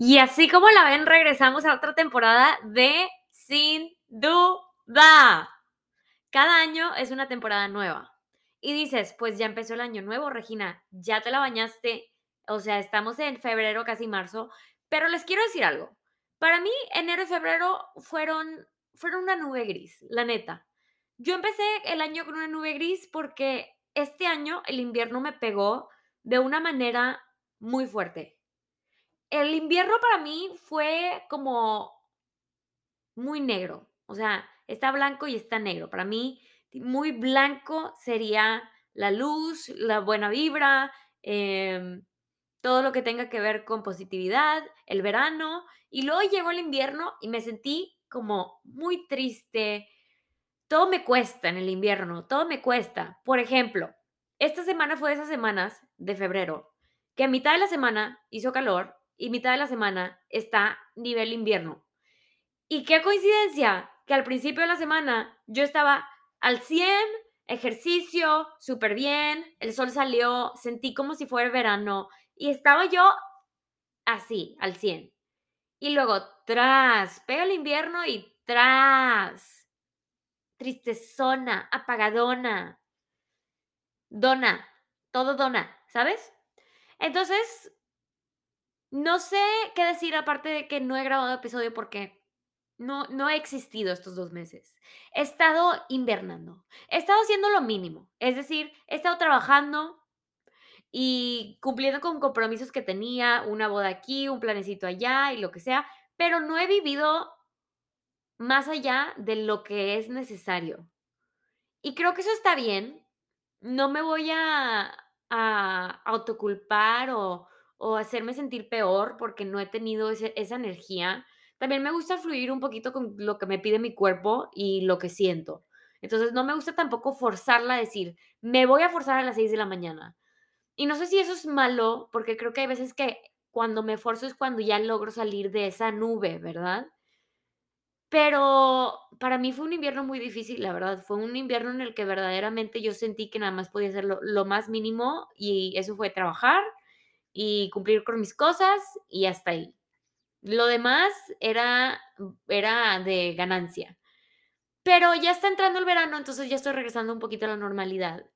Y así como la ven, regresamos a otra temporada de Sin Duda. Cada año es una temporada nueva. Y dices, pues ya empezó el año nuevo, Regina, ya te la bañaste, o sea, estamos en febrero, casi marzo, pero les quiero decir algo. Para mí, enero y febrero fueron, fueron una nube gris, la neta. Yo empecé el año con una nube gris porque este año el invierno me pegó de una manera muy fuerte el invierno para mí fue como muy negro. O sea, está blanco y está negro. Para mí, muy blanco sería la luz, la buena vibra, em, todo lo que tenga que ver con positividad, el verano. Y luego llegó el invierno y me sentí como muy triste. Todo me cuesta en el invierno, todo me cuesta. Por ejemplo, esta semana fue de esas semanas de febrero que a mitad de la semana hizo calor y mitad de la semana está nivel invierno. Y qué coincidencia que al principio de la semana yo estaba al 100, ejercicio, súper bien, el sol salió, sentí como si fuera verano y estaba yo así, al 100. Y luego, tras, pega el invierno y tras, tristezona, apagadona, dona, todo dona, ¿sabes? Entonces, no sé qué decir aparte de que no he grabado episodio porque no, no he existido estos dos meses. He estado invernando. He estado haciendo lo mínimo. Es decir, he estado trabajando y cumpliendo con compromisos que tenía, una boda aquí, un planecito allá y lo que sea, pero no he vivido más allá de lo que es necesario. Y creo que eso está bien. No me voy a, a autoculpar o, o hacerme sentir peor porque no he tenido esa energía. También me gusta fluir un poquito con lo que me pide mi cuerpo y lo que siento. Entonces no me gusta tampoco forzarla a decir, me voy a forzar a las 6 de la mañana. Y no sé si eso es malo, porque creo que hay veces que cuando me forzo es cuando ya logro salir de esa nube, ¿verdad? Pero para mí fue un invierno muy difícil, la verdad. Fue un invierno en el que verdaderamente yo sentí que nada más podía hacer lo, lo más mínimo y eso fue trabajar, y cumplir con mis cosas y hasta ahí. Lo demás era, era de ganancia. Pero ya está entrando el verano, entonces ya estoy regresando un poquito a la normalidad.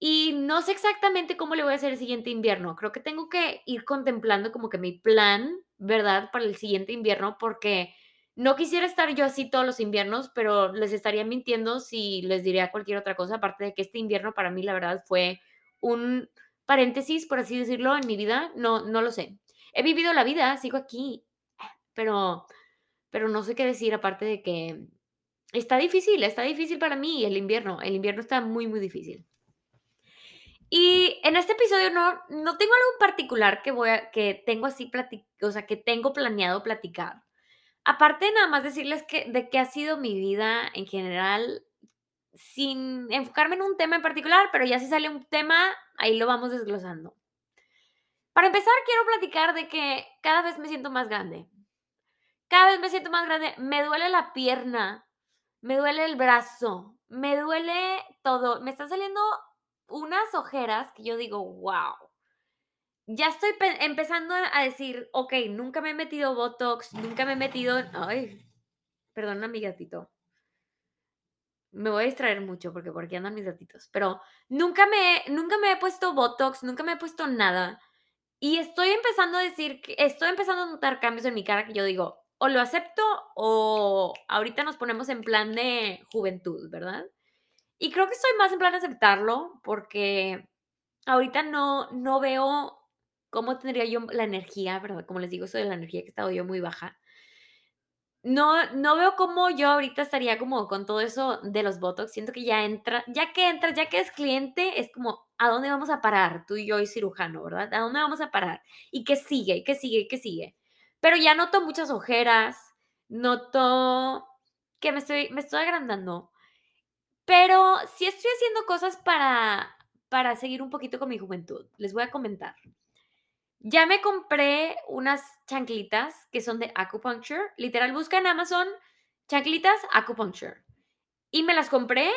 Y no sé exactamente cómo le voy a hacer el siguiente invierno. Creo que tengo que ir contemplando como que mi plan, ¿verdad? Para el siguiente invierno, porque no quisiera estar yo así todos los inviernos, pero les estaría mintiendo si les diría cualquier otra cosa, aparte de que este invierno para mí, la verdad, fue un, paréntesis, por así decirlo, en mi vida, no, no lo sé. He vivido la vida, sigo aquí, pero, pero no sé qué decir aparte de que está difícil, está difícil para mí el invierno, el invierno está muy, muy difícil. Y en este episodio no, no tengo algo en particular que voy a, que tengo así o sea, que tengo planeado platicar. Aparte nada más decirles que de qué ha sido mi vida en general sin enfocarme en un tema en particular, pero ya si sale un tema, ahí lo vamos desglosando. Para empezar, quiero platicar de que cada vez me siento más grande. Cada vez me siento más grande. Me duele la pierna, me duele el brazo, me duele todo. Me están saliendo unas ojeras que yo digo, wow. Ya estoy empezando a decir, ok, nunca me he metido Botox, nunca me he metido... Ay, perdona mi gatito me voy a distraer mucho porque por aquí andan mis gatitos, pero nunca me, nunca me he puesto Botox, nunca me he puesto nada. Y estoy empezando a decir, que estoy empezando a notar cambios en mi cara que yo digo, o lo acepto o ahorita nos ponemos en plan de juventud, ¿verdad? Y creo que estoy más en plan de aceptarlo porque ahorita no, no veo cómo tendría yo la energía, ¿verdad? Como les digo, soy de la energía que he estado yo muy baja no, no veo cómo yo ahorita estaría como con todo eso de los Botox. Siento que ya entra, ya que entras, ya que es cliente, es como, ¿a dónde vamos a parar? Tú y yo y cirujano, ¿verdad? ¿A dónde vamos a parar? ¿Y qué sigue? ¿Qué sigue? ¿Qué sigue? Pero ya noto muchas ojeras, noto que me estoy, me estoy agrandando. Pero sí estoy haciendo cosas para, para seguir un poquito con mi juventud. Les voy a comentar. Ya me compré unas chanclitas que son de acupuncture. Literal, busca en Amazon chanclitas acupuncture. Y me las compré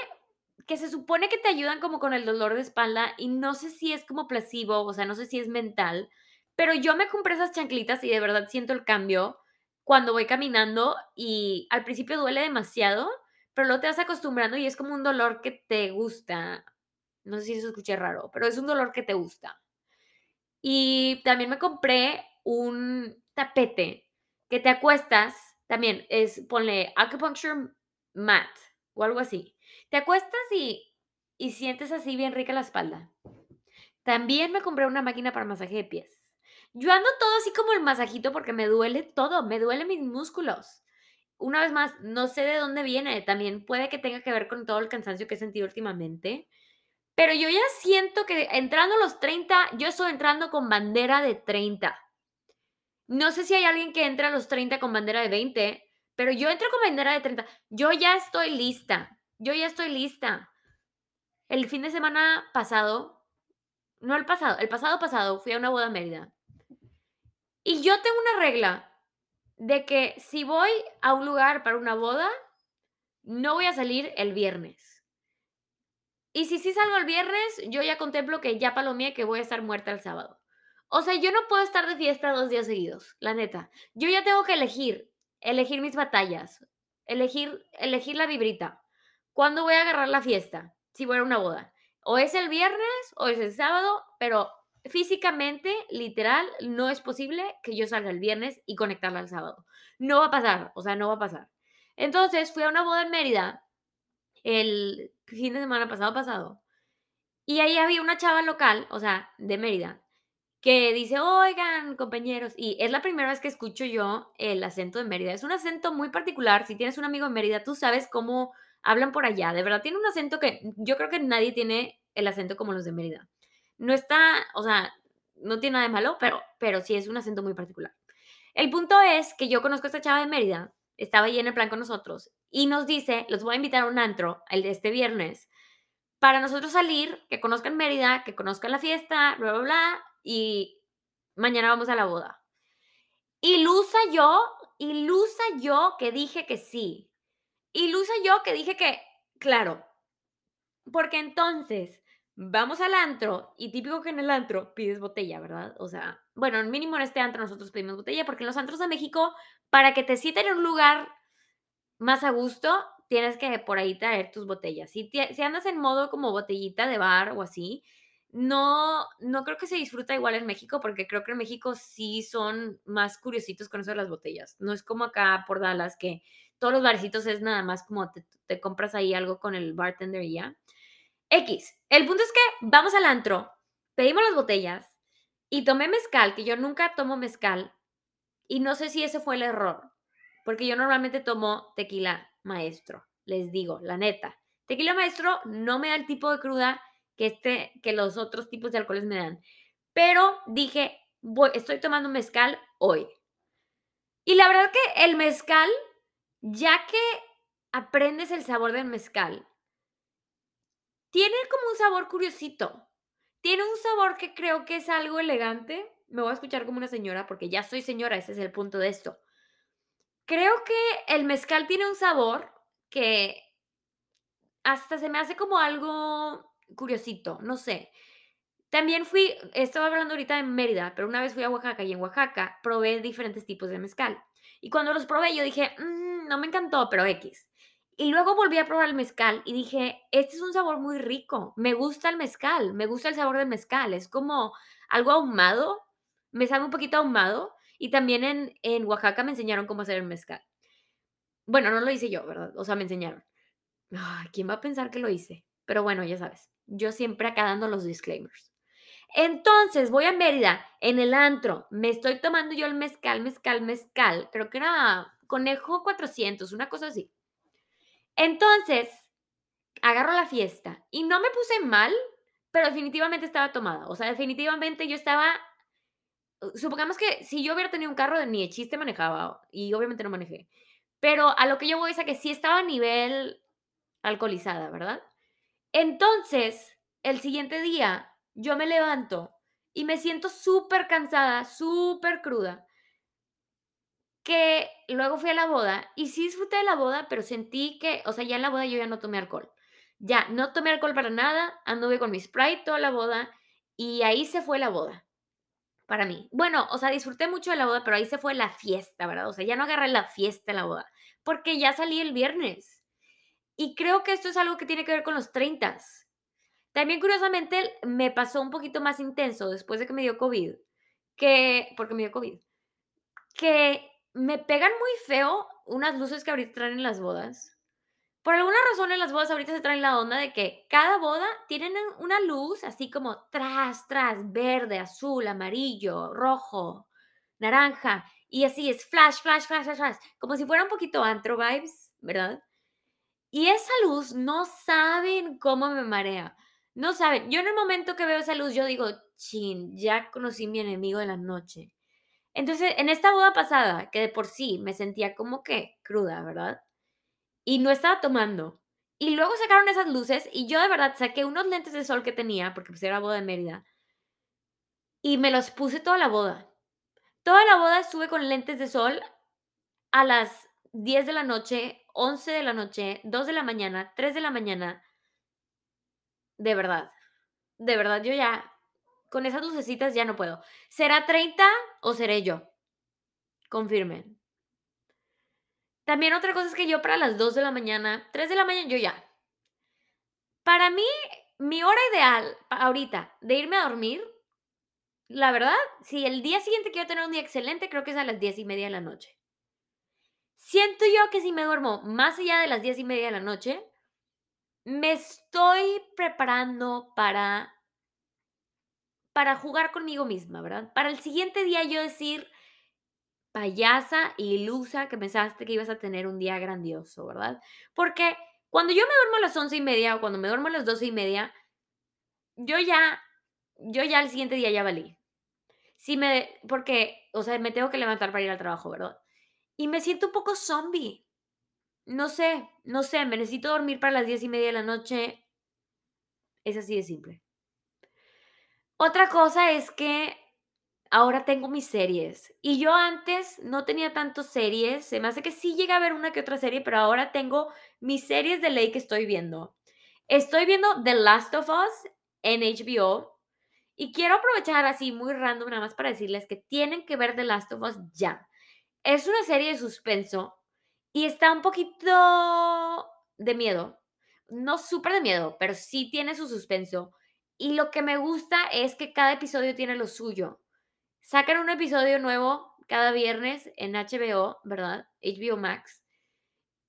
que se supone que te ayudan como con el dolor de espalda y no sé si es como placebo, o sea, no sé si es mental, Pero yo me compré esas chanclitas y de verdad siento el cambio cuando voy caminando y al principio duele demasiado, pero luego te vas acostumbrando y es como un dolor que te gusta. No sé si eso escuché raro, pero es un dolor que te gusta. Y también me compré un tapete que te acuestas, también es, ponle acupuncture mat o algo así. Te acuestas y, y sientes así bien rica la espalda. También me compré una máquina para masaje de pies. Yo ando todo así como el masajito porque me duele todo, me duelen mis músculos. Una vez más, no sé de dónde viene, también puede que tenga que ver con todo el cansancio que he sentido últimamente, pero yo ya siento que entrando a los 30, yo estoy entrando con bandera de 30. No sé si hay alguien que entra a los 30 con bandera de 20, pero yo entro con bandera de 30. Yo ya estoy lista, yo ya estoy lista. El fin de semana pasado, no el pasado, el pasado pasado fui a una boda en Mérida. Y yo tengo una regla de que si voy a un lugar para una boda, no voy a salir el viernes. Y si sí salgo el viernes, yo ya contemplo que ya palomeé que voy a estar muerta el sábado. O sea, yo no puedo estar de fiesta dos días seguidos, la neta. Yo ya tengo que elegir, elegir mis batallas, elegir, elegir la vibrita. ¿Cuándo voy a agarrar la fiesta? Si voy a una boda. O es el viernes o es el sábado, pero físicamente, literal, no es posible que yo salga el viernes y conectarla al sábado. No va a pasar, o sea, no va a pasar. Entonces fui a una boda en Mérida el fin de semana pasado pasado y ahí había una chava local, o sea, de Mérida, que dice, oigan, compañeros, y es la primera vez que escucho yo el acento de Mérida. Es un acento muy particular. Si tienes un amigo en Mérida, tú sabes cómo hablan por allá. De verdad, tiene un acento que yo creo que nadie tiene el acento como los de Mérida. No está, o sea, no tiene nada de malo, pero, pero sí es un acento muy particular. El punto es que yo conozco a esta chava de Mérida, estaba ahí en el plan con nosotros, y nos dice, los voy a invitar a un antro el de este viernes, para nosotros salir, que conozcan Mérida, que conozcan la fiesta, bla, bla, bla, y mañana vamos a la boda. Ilusa yo, ilusa yo que dije que sí. Ilusa yo que dije que, claro, porque entonces vamos al antro y típico que en el antro pides botella, ¿verdad? O sea, bueno, mínimo en este antro nosotros pedimos botella porque en los antros de México, para que te citen en un lugar más a gusto, tienes que por ahí traer tus botellas. Si, si andas en modo como botellita de bar o así, no, no creo que se disfruta igual en México porque creo que en México sí son más curiositos con eso de las botellas. No es como acá por Dallas que todos los barecitos es nada más como te, te compras ahí algo con el bartender y ya. X. El punto es que vamos al antro, pedimos las botellas y tomé mezcal, que yo nunca tomo mezcal. Y no sé si ese fue el error, porque yo normalmente tomo tequila maestro, les digo, la neta. Tequila maestro no me da el tipo de cruda que, este, que los otros tipos de alcoholes me dan. Pero dije, voy, estoy tomando mezcal hoy. Y la verdad que el mezcal, ya que aprendes el sabor del mezcal, tiene como un sabor curiosito. Tiene un sabor que creo que es algo elegante. Me voy a escuchar como una señora porque ya soy señora, ese es el punto de esto. Creo que el mezcal tiene un sabor que hasta se me hace como algo curiosito, no sé. También fui, estaba hablando ahorita de Mérida, pero una vez fui a Oaxaca y en Oaxaca probé diferentes tipos de mezcal. Y cuando los probé yo dije, mm, no me encantó, pero X. Y luego volví a probar el mezcal y dije, este es un sabor muy rico, me gusta el mezcal, me gusta el sabor del mezcal, es como algo ahumado, me sabe un poquito ahumado. Y también en, en Oaxaca me enseñaron cómo hacer el mezcal. Bueno, no lo hice yo, ¿verdad? O sea, me enseñaron. ¿Quién va a pensar que lo hice? Pero bueno, ya sabes, yo siempre acá dando los disclaimers. Entonces voy a Mérida, en el antro, me estoy tomando yo el mezcal, mezcal, mezcal, creo que era conejo 400, una cosa así. Entonces, agarro la fiesta y no me puse mal, pero definitivamente estaba tomada. O sea, definitivamente yo estaba. Supongamos que si yo hubiera tenido un carro, ni de chiste manejaba y obviamente no manejé. Pero a lo que yo voy es a que sí estaba a nivel alcoholizada, ¿verdad? Entonces, el siguiente día, yo me levanto y me siento súper cansada, súper cruda que luego fui a la boda y sí disfruté de la boda, pero sentí que, o sea, ya en la boda yo ya no tomé alcohol. Ya, no tomé alcohol para nada, anduve con mi Sprite toda la boda y ahí se fue la boda. para mí. Bueno, o sea, disfruté mucho de la boda, pero ahí se fue la fiesta, ¿verdad? O sea, ya no agarré la fiesta la boda, porque ya salí el viernes. Y creo que esto es algo que tiene que ver con los 30. También, curiosamente, me pasó un poquito más intenso después de que me dio COVID, que porque me dio COVID, que me pegan muy feo unas luces que ahorita traen en las bodas. Por alguna razón en las bodas ahorita se traen la onda de que cada boda tienen una luz así como tras, tras, verde, azul, amarillo, rojo, naranja, y así es flash, flash, flash, flash, flash, como si fuera un poquito antro vibes, ¿verdad? Y esa luz no saben cómo me marea. No saben. Yo en el momento que veo esa luz, yo digo, chin, ya conocí mi enemigo de la noche. Entonces, en esta boda pasada, que de por sí me sentía como que cruda, ¿verdad? Y no estaba tomando. Y luego sacaron esas luces y yo de verdad saqué unos lentes de sol que tenía, porque pues era boda de Mérida, y me los puse toda la boda. Toda la boda estuve con lentes de sol a las 10 de la noche, 11 de la noche, 2 de la mañana, 3 de la mañana. De verdad, de verdad, yo ya, con esas lucecitas ya no puedo. ¿Será 30 o seré yo? Confirmen. También otra cosa es que yo para las 2 de la mañana, 3 de la mañana, yo ya. Para mí, mi hora ideal ahorita de irme a dormir, la verdad, si el día siguiente quiero tener un día excelente, creo que es a las 10 y media de la noche. Siento yo que si me duermo más allá de las 10 y media de la noche, me estoy preparando para para jugar conmigo misma, ¿verdad? Para el siguiente día yo decir, payasa y ilusa que pensaste que ibas a tener un día grandioso, ¿verdad? Porque cuando yo me duermo a las once y media o cuando me duermo a las doce y media, yo ya, yo ya el siguiente día ya valí. Si me, porque, o sea, me tengo que levantar para ir al trabajo, ¿verdad? Y me siento un poco zombie. No sé, no sé, me necesito dormir para las diez y media de la noche. Es así de simple. Otra cosa es que ahora tengo mis series. Y yo antes no tenía tantas series. Se me hace que sí llega a ver una que otra serie, pero ahora tengo mis series de ley que estoy viendo. Estoy viendo The Last of Us en HBO. Y quiero aprovechar así muy random nada más para decirles que tienen que ver The Last of Us ya. Es una serie de suspenso y está un poquito de miedo. No súper de miedo, pero sí tiene su suspenso. Y lo que me gusta es que cada episodio tiene lo suyo. Sacan un episodio nuevo cada viernes en HBO, ¿verdad? HBO Max.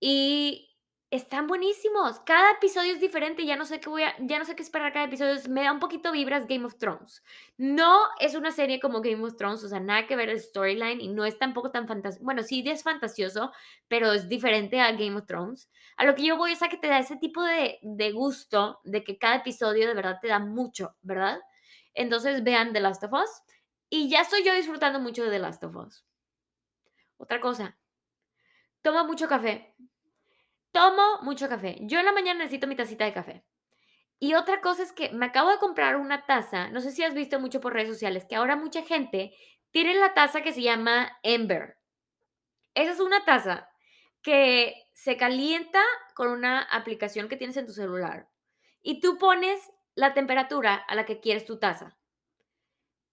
Y están buenísimos. Cada episodio es diferente. Ya no sé qué voy a, ya no sé qué esperar cada episodio. Me da un poquito vibras Game of Thrones. No es una serie como Game of Thrones, o sea, nada que ver el storyline y no es tampoco tan fantasioso. Bueno, sí es fantasioso, pero es diferente a Game of Thrones. A lo que yo voy es a que te da ese tipo de, de gusto de que cada episodio de verdad te da mucho, ¿verdad? Entonces vean The Last of Us. Y ya estoy yo disfrutando mucho de The Last of Us. Otra cosa, toma mucho café. Tomo mucho café. Yo en la mañana necesito mi tacita de café. Y otra cosa es que me acabo de comprar una taza, no sé si has visto mucho por redes sociales, que ahora mucha gente tiene la taza que se llama Ember. Esa es una taza que se calienta con una aplicación que tienes en tu celular y tú pones la temperatura a la que quieres tu taza.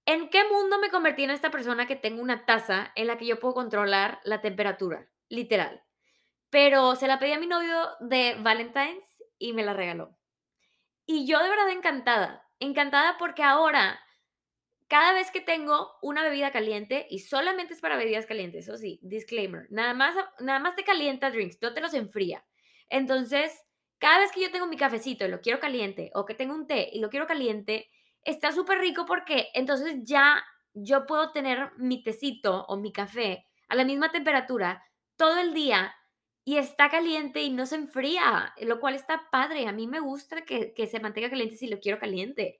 ¿En qué mundo me convertí en esta persona que tengo una taza en la que yo puedo controlar la temperatura? Literal. Pero se la pedí a mi novio de Valentine's y me la regaló. Y yo de verdad encantada, encantada porque ahora, cada vez que tengo una bebida caliente, y solamente es para bebidas calientes, eso sí, disclaimer, nada más, nada más te calienta drinks, no te los enfría. Entonces, cada vez que yo tengo mi cafecito y lo quiero caliente, o que tengo un té y lo quiero caliente, está súper rico porque entonces ya yo puedo tener mi tecito o mi café a la misma temperatura todo el día y está caliente y no se enfría, lo cual está padre. A mí me gusta que, se mantenga caliente si lo quiero caliente.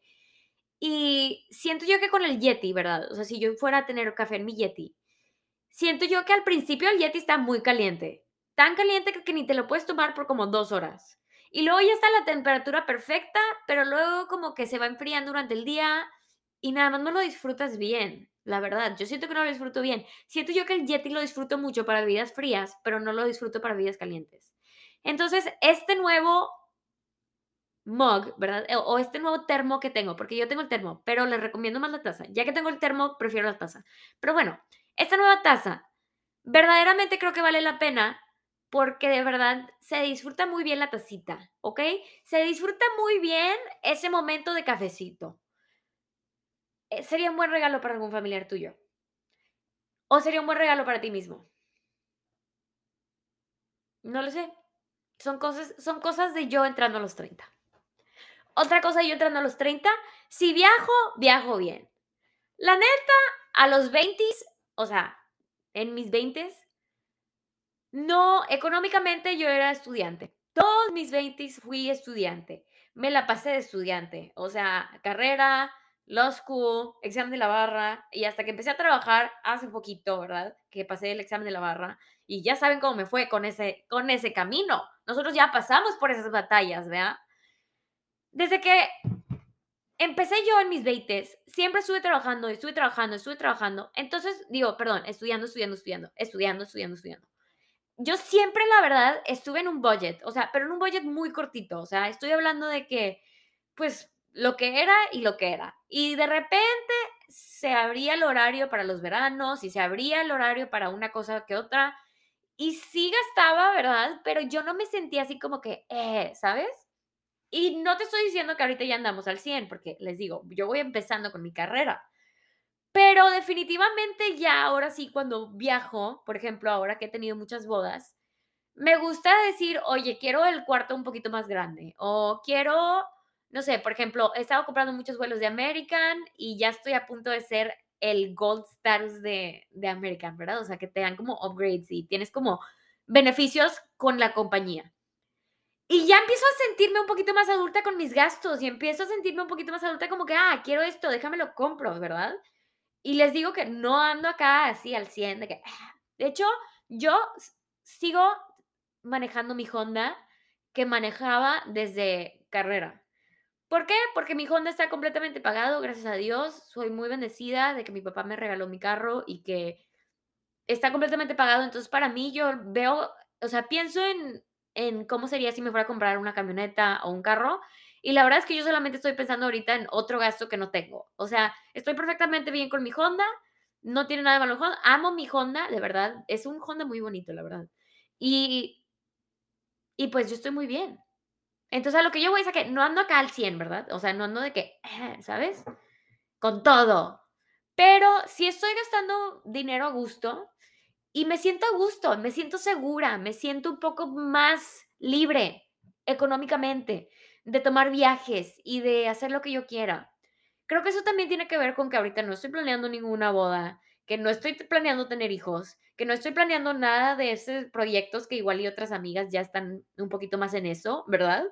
Y siento yo que con el Yeti, ¿verdad? O sea, si yo fuera a tener café en mi Yeti, siento yo que al principio el Yeti está muy caliente. Tan caliente que, que ni te lo puedes tomar por como dos horas. Y luego ya está la temperatura perfecta, pero luego como que se va enfriando durante el día y nada más no lo disfrutas bien. La verdad, yo siento que no lo disfruto bien. Siento yo que el Yeti lo disfruto mucho para bebidas frías, pero no lo disfruto para bebidas calientes. Entonces, este nuevo mug, ¿verdad? O, o este nuevo termo que tengo, porque yo tengo el termo, pero les recomiendo más la taza. Ya que tengo el termo, prefiero la taza. Pero bueno, esta nueva taza, verdaderamente creo que vale la pena porque de verdad se disfruta muy bien la tacita, ¿ok? Se disfruta muy bien ese momento de cafecito. Eh, sería un buen regalo para algún familiar tuyo. ¿O sería un buen regalo para ti mismo? No lo sé. Son cosas, son cosas de yo entrando a los 30. Otra cosa, yo entrando a los 30, si viajo, viajo bien. La neta, a los 20, o sea, en mis 20, no, económicamente yo era estudiante. Todos mis 20 fui estudiante. Me la pasé de estudiante. O sea, carrera, law school, examen de la barra. Y hasta que empecé a trabajar hace poquito, ¿verdad? Que pasé el examen de la barra. Y ya saben cómo me fue con ese, con ese camino. Nosotros ya pasamos por esas batallas, ¿verdad? Desde que empecé yo en mis 20, siempre estuve trabajando, estuve trabajando, estuve trabajando. Entonces, digo, perdón, estudiando, estudiando, estudiando, estudiando, estudiando, estudiando. Yo siempre, la verdad, estuve en un budget, o sea, pero en un budget muy cortito. O sea, estoy hablando de que, pues, lo que era y lo que era. Y de repente se abría el horario para los veranos y se abría el horario para una cosa que otra. Y sí gastaba, ¿verdad? Pero yo no me sentía así como que, eh, ¿sabes? Y no te estoy diciendo que ahorita ya andamos al 100, porque les digo, yo voy empezando con mi carrera. Pero definitivamente ya ahora sí, cuando viajo, por ejemplo, ahora que he tenido muchas bodas, me gusta decir, oye, quiero el cuarto un poquito más grande o quiero, no sé, por ejemplo, he estado comprando muchos vuelos de American y ya estoy a punto de ser el gold status de, de American, ¿verdad? O sea, que te dan como upgrades y tienes como beneficios con la compañía. Y ya empiezo a sentirme un poquito más adulta con mis gastos y empiezo a sentirme un poquito más adulta como que, ah, quiero esto, déjame lo compro, ¿verdad? Y les digo que no ando acá así al 100, de que, ah, de hecho, yo sigo manejando mi Honda que manejaba desde carrera. ¿Por qué? Porque mi Honda está completamente pagado, gracias a Dios. Soy muy bendecida de que mi papá me regaló mi carro y que está completamente pagado. Entonces, para mí, yo veo, o sea, pienso en, en cómo sería si me fuera a comprar una camioneta o un carro. Y la verdad es que yo solamente estoy pensando ahorita en otro gasto que no tengo. O sea, estoy perfectamente bien con mi Honda, no tiene nada de malo. Amo mi Honda, de verdad. Es un Honda muy bonito, la verdad. Y, y pues yo estoy muy bien. Entonces, a lo que yo voy es a que no ando acá al 100, ¿verdad? O sea, no ando de que, ¿sabes? Con todo. Pero si estoy gastando dinero a gusto y me siento a gusto, me siento segura, me siento un poco más libre económicamente de tomar viajes y de hacer lo que yo quiera. Creo que eso también tiene que ver con que ahorita no estoy planeando ninguna boda, que no estoy planeando tener hijos, que no estoy planeando nada de esos proyectos que igual y otras amigas ya están un poquito más en eso, ¿verdad?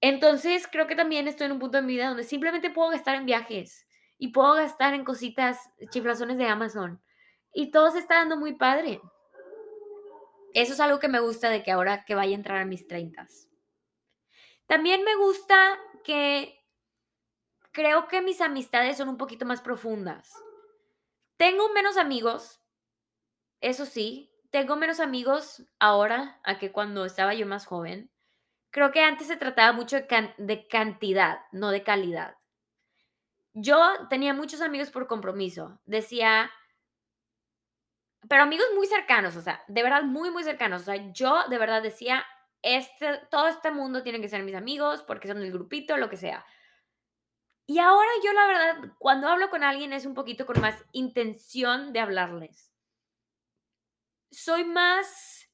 Entonces, creo que también estoy en un punto de mi vida donde simplemente puedo gastar en viajes y puedo gastar en cositas, chiflazones de Amazon. Y todo se está dando muy padre. Eso es algo que me gusta de que ahora que vaya a entrar a mis treintas. También me gusta que creo que mis amistades son un poquito más profundas. Tengo menos amigos, eso sí, tengo menos amigos ahora a que cuando estaba yo más joven. Creo que antes se trataba mucho de, cantidad, no de calidad. Yo tenía muchos amigos por compromiso. Decía, pero amigos muy cercanos, o sea, de verdad muy, muy cercanos. O sea, yo de verdad decía, este, todo este mundo tiene que ser mis amigos porque son del grupito, lo que sea. Y ahora yo la verdad, cuando hablo con alguien es un poquito con más intención de hablarles. Soy más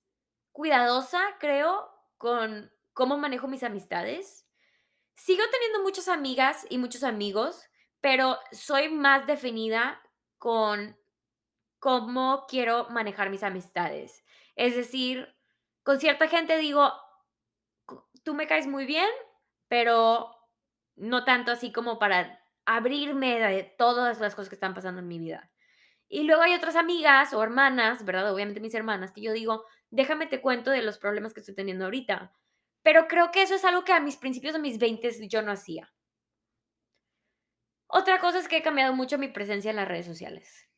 cuidadosa, creo, con cómo manejo mis amistades. Sigo teniendo muchas amigas y muchos amigos, pero soy más definida con cómo quiero manejar mis amistades. Es decir, con cierta gente digo, tú me caes muy bien, pero no tanto así como para abrirme de todas las cosas que están pasando en mi vida. Y luego hay otras amigas o hermanas, ¿verdad? Obviamente mis hermanas, que yo digo, déjame te cuento de los problemas que estoy teniendo ahorita. Pero creo que eso es algo que a mis principios de mis 20 yo no hacía. Otra cosa es que he cambiado mucho mi presencia en las redes sociales.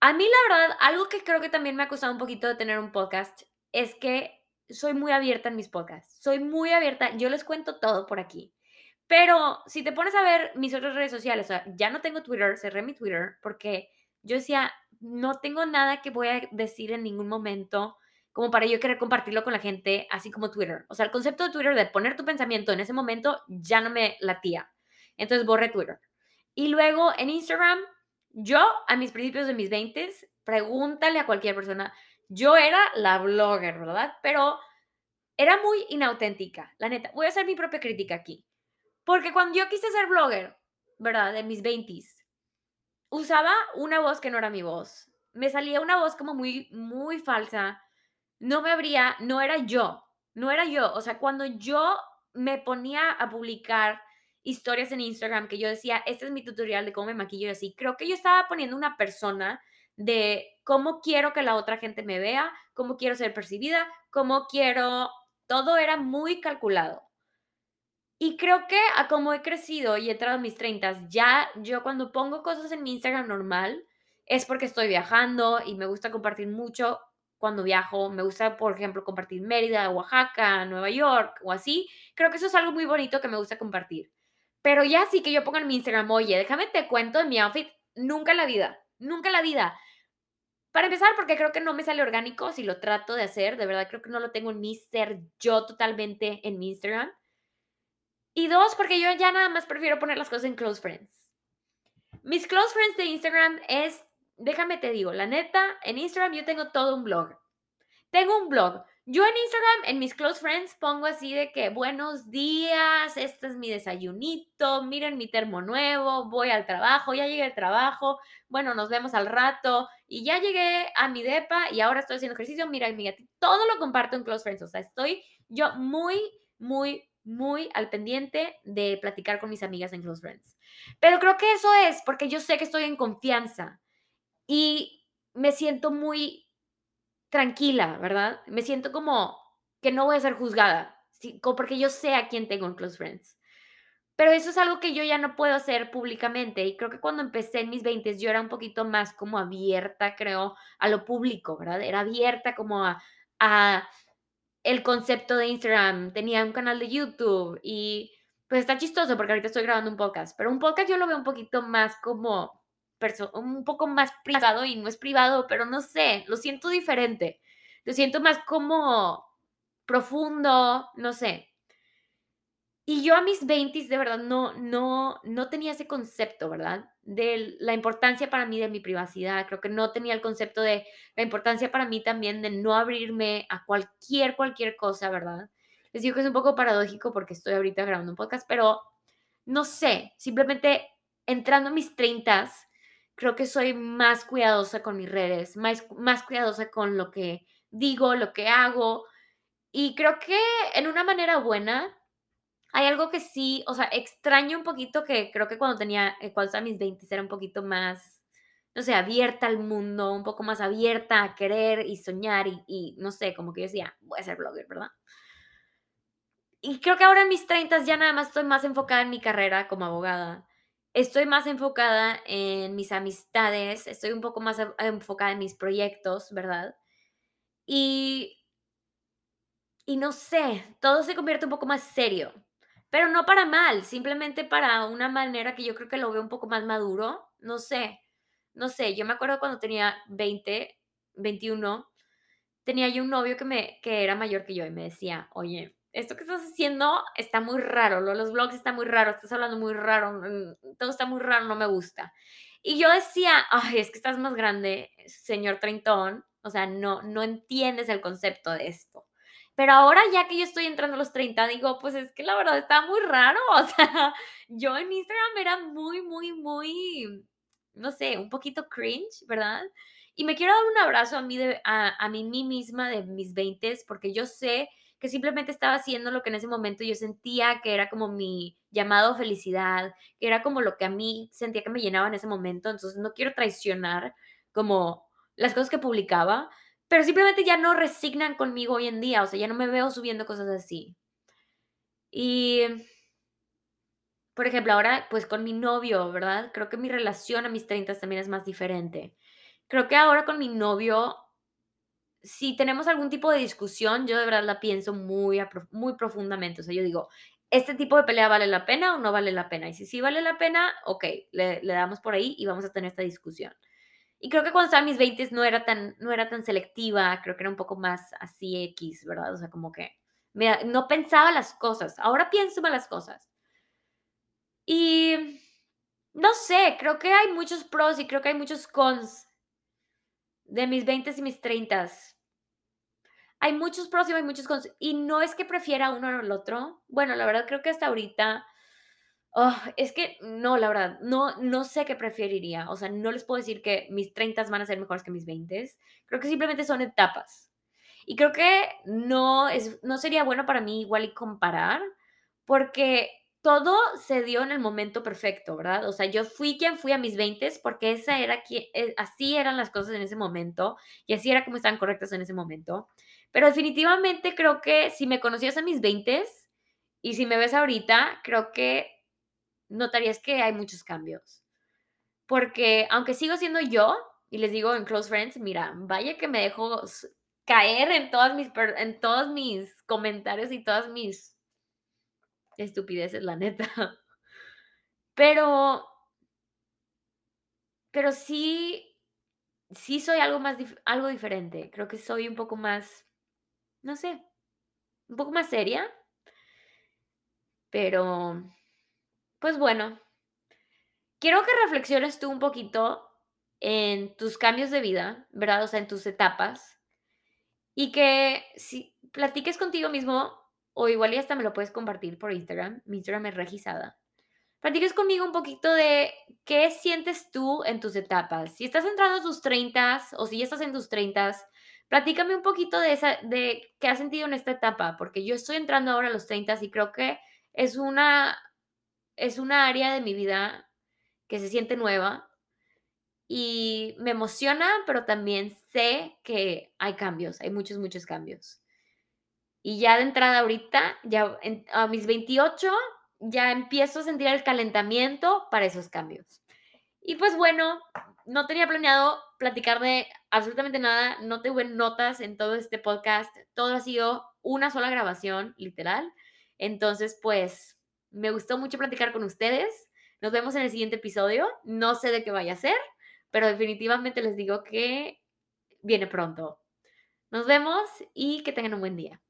A mí, la verdad, algo que creo que también me ha costado un poquito de tener un podcast es que soy muy abierta en mis podcasts, soy muy abierta, yo les cuento todo por aquí. Pero si te pones a ver mis otras redes sociales, ya no tengo Twitter, cerré mi Twitter porque yo decía, no tengo nada que voy a decir en ningún momento como para yo querer compartirlo con la gente, así como Twitter. O sea, el concepto de Twitter de poner tu pensamiento en ese momento ya no me latía. Entonces borré Twitter. Y luego en Instagram, yo a mis principios de mis 20, pregúntale a cualquier persona, yo era la blogger, ¿verdad? Pero era muy inauténtica, la neta. Voy a hacer mi propia crítica aquí. Porque cuando yo quise ser blogger, ¿verdad? De mis 20 usaba una voz que no era mi voz. Me salía una voz como muy, muy falsa. No me abría, no era yo, no era yo. O sea, cuando yo me ponía a publicar historias en Instagram que yo decía, este es mi tutorial de cómo me maquillo y así, creo que yo estaba poniendo una persona de cómo quiero que la otra gente me vea, cómo quiero ser percibida, cómo quiero, todo era muy calculado. Y creo que a como he crecido y he entrado en mis 30, ya yo cuando pongo cosas en mi Instagram normal, es porque estoy viajando y me gusta compartir mucho cuando viajo. Me gusta, por ejemplo, compartir Mérida, Oaxaca, Nueva York o así. Creo que eso es algo muy bonito que me gusta compartir. Pero ya sí que yo pongo en mi Instagram, oye, déjame te cuento de mi outfit, nunca en la vida, nunca en la vida. Para empezar, porque creo que no me sale orgánico si lo trato de hacer, de verdad creo que no lo tengo en mi ser yo totalmente en mi Instagram. Y dos, porque yo ya nada más prefiero poner las cosas en close friends. Mis close friends de Instagram es, déjame te digo, la neta, en Instagram yo tengo todo un blog. Tengo un blog yo en Instagram, en mis close friends, pongo así de que buenos días, este es mi desayunito, miren mi termo nuevo, voy al trabajo, ya llegué al trabajo, bueno, nos vemos al rato y ya llegué a mi depa y ahora estoy haciendo ejercicio, mira mi gatito, todo lo comparto en close friends, o sea, estoy yo muy, muy, muy al pendiente de platicar con mis amigas en close friends. Pero creo que eso es porque yo sé que estoy en confianza y me siento muy tranquila, ¿verdad? Me siento como que no voy a ser juzgada, porque yo sé a quién tengo en Close Friends. Pero eso es algo que yo ya no puedo hacer públicamente y creo que cuando empecé en mis 20 yo era un poquito más como abierta, creo, a lo público, ¿verdad? Era abierta como a, a el concepto de Instagram, tenía un canal de YouTube y pues está chistoso porque ahorita estoy grabando un podcast, pero un podcast yo lo veo un poquito más como un poco más privado y no es privado, pero no sé, lo siento diferente. Lo siento más como profundo, no sé. Y yo a mis 20 de verdad no, no, no tenía ese concepto, ¿verdad? De la importancia para mí de mi privacidad. Creo que no tenía el concepto de la importancia para mí también de no abrirme a cualquier, cualquier cosa, ¿verdad? Les digo que es un poco paradójico porque estoy ahorita grabando un podcast, pero no sé, simplemente entrando a mis 30 creo que soy más cuidadosa con mis redes, más, más cuidadosa con lo que digo, lo que hago. Y creo que en una manera buena, hay algo que sí, o sea, extraño un poquito que creo que cuando tenía, eh, cuando estaba mis 20 era un poquito más, no sé, abierta al mundo, un poco más abierta a querer y soñar y, no sé, como que yo decía, voy a ser blogger, ¿verdad? Y creo que ahora en mis 30 ya nada más estoy más enfocada en mi carrera como abogada estoy más enfocada en mis amistades, estoy un poco más enfocada en mis proyectos, ¿verdad? Y, y no sé, todo se convierte un poco más serio, pero no para mal, simplemente para una manera que yo creo que lo veo un poco más maduro, no sé, no sé, yo me acuerdo cuando tenía 20, 21, tenía yo un novio que, me, que era mayor que yo y me decía, oye, esto que estás haciendo está muy raro, los blogs están muy raros, estás hablando muy raro, mm, todo está muy raro, no me gusta. Y yo decía, ay, es que estás más grande, señor Treintón, o sea, no, no entiendes el concepto de esto. Pero ahora ya que yo estoy entrando a los 30, digo, pues es que la verdad está muy raro, o sea, yo en Instagram era muy, muy, muy, no sé, un poquito cringe, ¿verdad? Y me quiero dar un abrazo a mí, de, a, a mí, misma de mis 20 porque yo sé que simplemente estaba haciendo lo que en ese momento yo sentía que era como mi llamado felicidad, que era como lo que a mí sentía que me llenaba en ese momento, entonces no quiero traicionar como las cosas que publicaba, pero simplemente ya no resignan conmigo hoy en día, o sea, ya no me veo subiendo cosas así. Y, por ejemplo, ahora pues con mi novio, ¿verdad? Creo que mi relación a mis 30 también es más diferente. Creo que ahora con mi novio si tenemos algún tipo de discusión, yo de verdad la pienso muy muy profundamente. O sea, yo digo: "¿Este tipo de pelea vale la pena o no vale la pena?". Y si sí vale la pena, okey, le le damos por ahí y vamos a tener esta discusión. Y creo que cuando estaba en mis veintes no era tan no era tan selectiva, creo que era un poco más así equis, ¿verdad? O sea, como que no pensaba las cosas. Ahora pienso más las cosas. Y no sé, creo que hay muchos pros y creo que hay muchos cons de mis veintes y mis treintas. Hay muchos pros y hay muchos cons. Y no es que prefiera uno el otro. Bueno, la verdad creo que hasta ahorita, oh, es que no, la verdad, no no sé qué preferiría. O sea, no les puedo decir que mis treintas van a ser mejores que mis veintes. Creo que simplemente son etapas. Y creo que no es no sería bueno para mí igual y comparar, porque todo se dio en el momento perfecto, ¿verdad? O sea, yo fui quien fui a mis veintes porque esa era eh, así eran las cosas en ese momento y así era como estaban correctas en ese momento. Pero definitivamente creo que si me conocías a mis veintes y si me ves ahorita, creo que notarías que hay muchos cambios. Porque aunque sigo siendo yo, y les digo en close friends, mira, vaya que me dejo caer en mis en todos mis comentarios y todas mis estupideces, la neta. Pero pero sí sí soy algo más algo diferente. Creo que soy un poco más, no sé, un poco más seria. Pero, pues bueno. Quiero que reflexiones tú un poquito en tus cambios de vida, ¿verdad? O sea, en tus etapas. Y que si platiques contigo mismo, o igual y hasta me lo puedes compartir por Instagram, mi Instagram es Regisada. Platiques conmigo un poquito de qué sientes tú en tus etapas. Si estás entrando a tus treintas o si ya estás en tus treintas, platícame un poquito de esa de qué has sentido en esta etapa, porque yo estoy entrando ahora a los treintas y creo que es una es una área de mi vida que se siente nueva y me emociona, pero también sé que hay cambios, hay muchos, muchos cambios. Y ya de entrada ahorita, ya a mis 28, ya empiezo a sentir el calentamiento para esos cambios. Y pues bueno, no tenía planeado platicar de absolutamente nada, no tuve notas en todo este podcast, todo ha sido una sola grabación, literal. Entonces, pues, me gustó mucho platicar con ustedes. Nos vemos en el siguiente episodio. No sé de qué vaya a ser, pero definitivamente les digo que viene pronto. Nos vemos y que tengan un buen día.